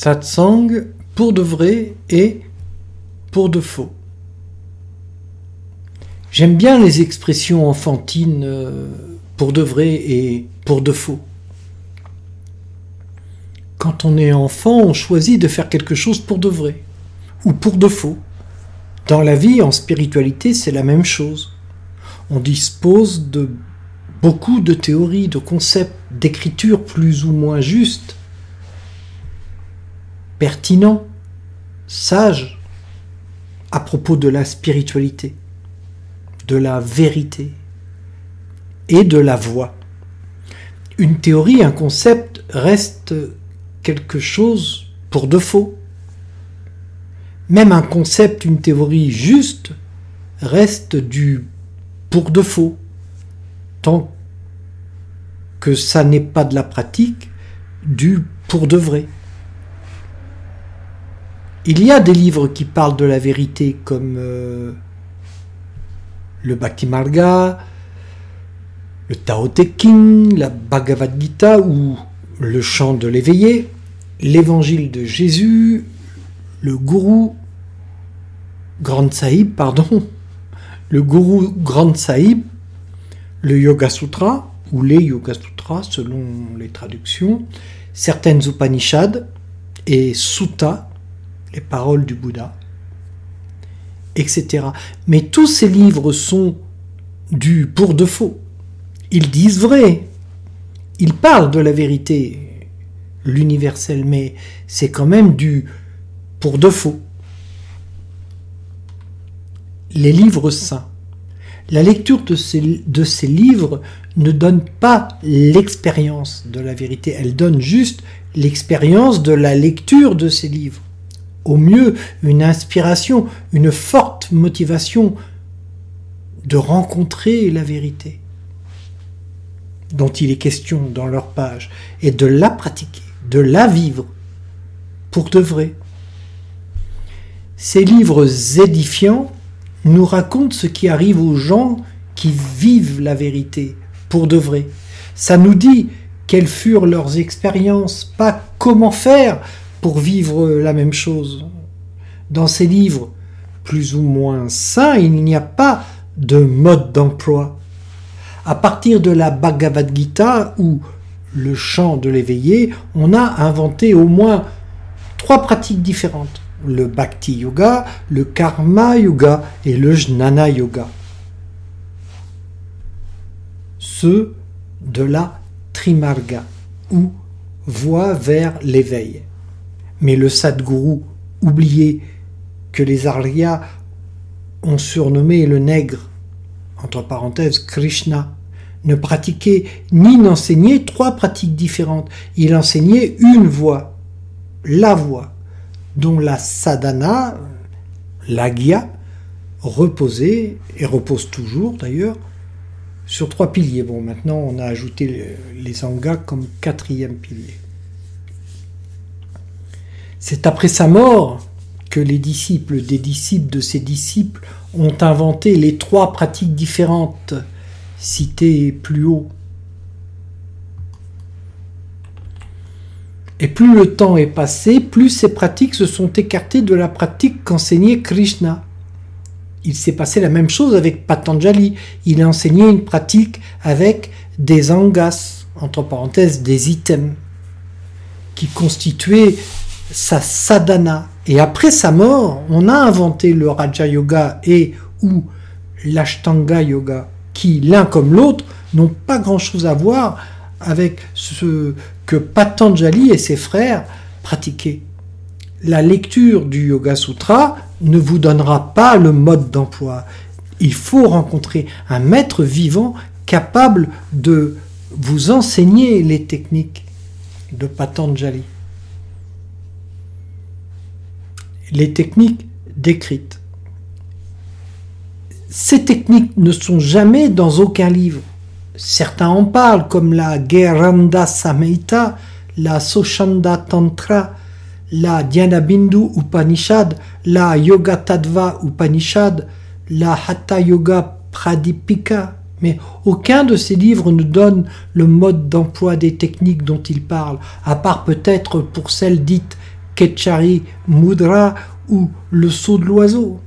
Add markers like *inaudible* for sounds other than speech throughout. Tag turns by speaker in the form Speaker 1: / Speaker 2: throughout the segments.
Speaker 1: Satsang pour de vrai et pour de faux. J'aime bien les expressions enfantines euh, pour de vrai et pour de faux. Quand on est enfant, on choisit de faire quelque chose pour de vrai ou pour de faux. Dans la vie, en spiritualité, c'est la même chose. On dispose de beaucoup de théories, de concepts, d'écriture plus ou moins justes pertinent, sage à propos de la spiritualité, de la vérité de la voix. Une théorie, un concept reste quelque chose pour de faux. Même un concept, une théorie juste reste du pour de faux. Tant que ça n'est pas de la pratique, du pour de vrai. Il y a des livres qui parlent de la vérité comme euh, le Bhakti Marga, le Tao Te King, la Bhagavad Gita ou le chant de l'éveillé, l'évangile de Jésus, le gourou Grand Sahib, pardon, le gourou Grand Sahib, le Yoga Sutra ou les Yoga Sutras selon les traductions, certaines Upanishads et Sutta les paroles du Bouddha, etc. Mais tous ces livres sont dus pour de faux. Ils disent vrai. Ils parlent de la vérité, l'universel, mais c'est quand même du pour de faux. Les livres saints. La lecture de ces, de ces livres ne donne pas l'expérience de la vérité, elle donne juste l'expérience de la lecture de ces livres au mieux une inspiration, une forte motivation de rencontrer la vérité dont il est question dans leur page et de la pratiquer, de la vivre pour de vrai. Ces livres édifiants nous racontent ce qui arrive aux gens qui vivent la vérité pour de vrai. Ça nous dit quelles furent leurs expériences, pas comment faire pour vivre la même chose. Dans ces livres plus ou moins sains, il n'y a pas de mode d'emploi. À partir de la Bhagavad Gita ou le chant de l'éveillé, on a inventé au moins trois pratiques différentes. Le Bhakti Yoga, le Karma Yoga et le Jnana Yoga. Ceux de la Trimarga ou voie vers l'éveil. Mais le Sadguru oubliait que les Aryas ont surnommé le nègre, entre parenthèses Krishna, ne pratiquait ni n'enseignait trois pratiques différentes. Il enseignait une voie, la voie, dont la sadhana, l'agya, reposait, et repose toujours d'ailleurs, sur trois piliers. Bon, maintenant on a ajouté les angas comme quatrième pilier. C'est après sa mort que les disciples des disciples de ses disciples ont inventé les trois pratiques différentes citées plus haut. Et plus le temps est passé, plus ces pratiques se sont écartées de la pratique qu'enseignait Krishna. Il s'est passé la même chose avec Patanjali. Il a enseigné une pratique avec des angas, entre parenthèses des items, qui constituaient sa sadhana. Et après sa mort, on a inventé le Raja Yoga et ou l'Ashtanga Yoga, qui l'un comme l'autre n'ont pas grand-chose à voir avec ce que Patanjali et ses frères pratiquaient. La lecture du Yoga Sutra ne vous donnera pas le mode d'emploi. Il faut rencontrer un maître vivant capable de vous enseigner les techniques de Patanjali les techniques décrites. Ces techniques ne sont jamais dans aucun livre. certains en parlent, comme la Geranda Samhita, la Soshanda Tantra, la Dhyana-bindu Upanishad, la Yoga Tattva Upanishad, la Hatha Yoga Pradipika, mais aucun de ces livres ne donne le mode d'emploi des techniques dont il parle, à part peut-être pour celles dites Ketchari Mudra ou le saut de l'oiseau.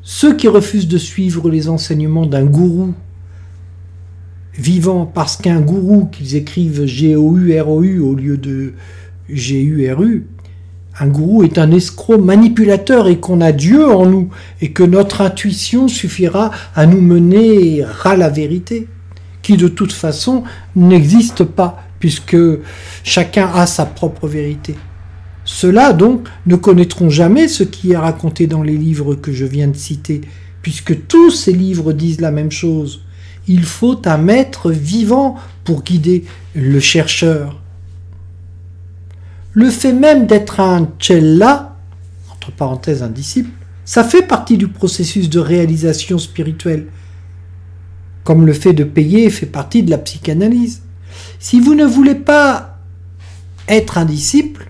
Speaker 1: Ceux qui refusent de suivre les enseignements d'un gourou vivant parce qu'un gourou qu'ils écrivent G-O-U-R-O-U au lieu de G-U-R-U, un gourou est un escroc manipulateur et qu'on a Dieu en nous et que notre intuition suffira à nous mener à la vérité, qui de toute façon n'existe pas puisque chacun a sa propre vérité. Ceux-là, donc, ne connaîtront jamais ce qui est raconté dans les livres que je viens de citer, puisque tous ces livres disent la même chose. Il faut un maître vivant pour guider le chercheur. Le fait même d'être un chella, entre parenthèses un disciple, ça fait partie du processus de réalisation spirituelle, comme le fait de payer fait partie de la psychanalyse. Si vous ne voulez pas être un disciple,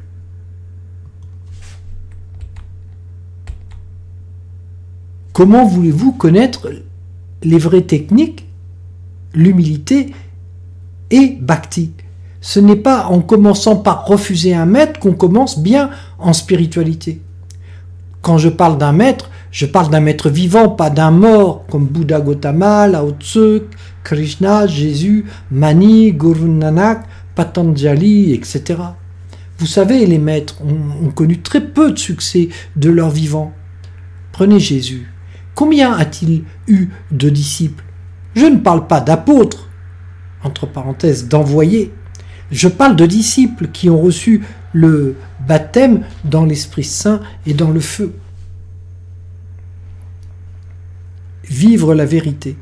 Speaker 1: comment voulez-vous connaître les vraies techniques, l'humilité et bhakti? Ce n'est pas en commençant par refuser un maître qu'on commence bien en spiritualité. Quand je parle d'un maître, je parle d'un maître vivant, pas d'un mort, comme Bouddha Gautama, Lao Tzu, Krishna, Jésus, Mani, Guru Nanak, Patanjali, etc. Vous savez, les maîtres ont, ont connu très peu de succès de leur vivant. Prenez Jésus. Combien a-t-il eu de disciples? Je ne parle pas d'apôtres, entre parenthèses, d'envoyés. Je parle de disciples qui ont reçu le baptême dans l'Esprit Saint et dans le feu. Vivre la vérité.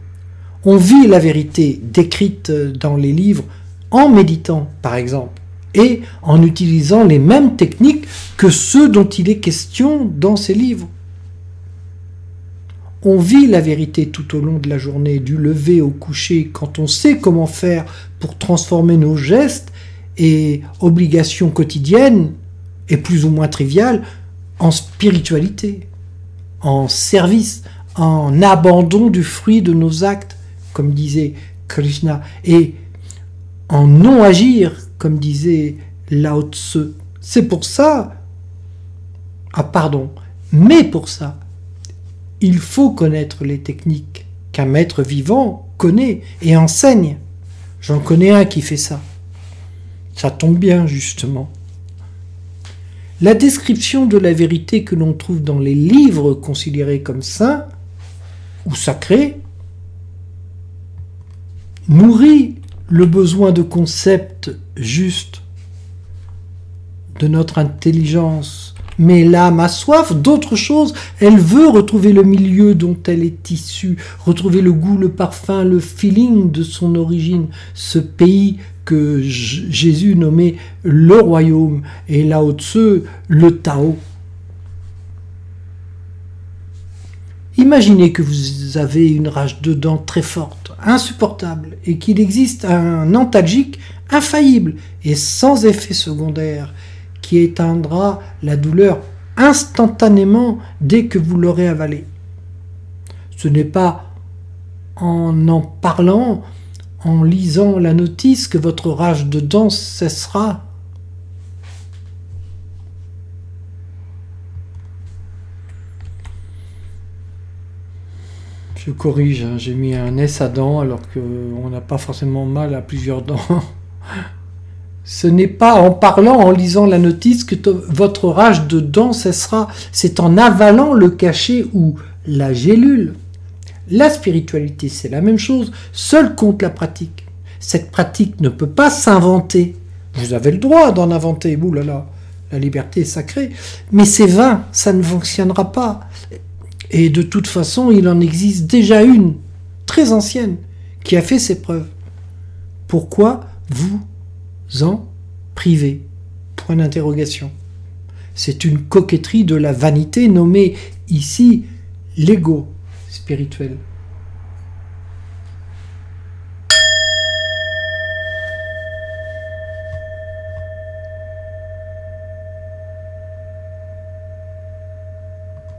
Speaker 1: On vit la vérité décrite dans les livres en méditant, par exemple, et en utilisant les mêmes techniques que ceux dont il est question dans ces livres. On vit la vérité tout au long de la journée, du lever au coucher, quand on sait comment faire pour transformer nos gestes et obligations quotidiennes et plus ou moins triviales en spiritualité, en service, en abandon du fruit de nos actes, comme disait Krishna, et en non-agir, comme disait Lao Tse. C'est pour ça, ah pardon, mais pour ça, il faut connaître les techniques qu'un maître vivant connaît et enseigne. J'en connais un qui fait ça. Ça tombe bien, justement. La description de la vérité que l'on trouve dans les livres considérés comme saints ou sacrés nourrit le besoin de concepts justes de notre intelligence mais l'âme a soif d'autre chose. Elle veut retrouver le milieu dont elle est issue, retrouver le goût, le parfum, le feeling de son origine, ce pays que Jésus nommait le royaume et Lao Tzu le Tao. Imaginez que vous avez une rage de dents très forte, insupportable, et qu'il existe un antalgique infaillible et sans effet secondaire éteindra la douleur instantanément dès que vous l'aurez avalé. Ce n'est pas en en parlant, en lisant la notice que votre rage de dents cessera. Je corrige, hein, j'ai mis un S à dents alors qu'on n'a pas forcément mal à plusieurs dents. *laughs* Ce n'est pas en parlant, en lisant la notice que votre rage de dents cessera, c'est en avalant le cachet ou la gélule. La spiritualité, c'est la même chose, seul compte la pratique. Cette pratique ne peut pas s'inventer. Vous avez le droit d'en inventer, ouh là là, la liberté est sacrée, mais c'est vain, ça ne fonctionnera pas. Et de toute façon, il en existe déjà une, très ancienne, qui a fait ses preuves. Pourquoi vous en privé Point d'interrogation. C'est une coquetterie de la vanité nommée ici l'ego spirituel.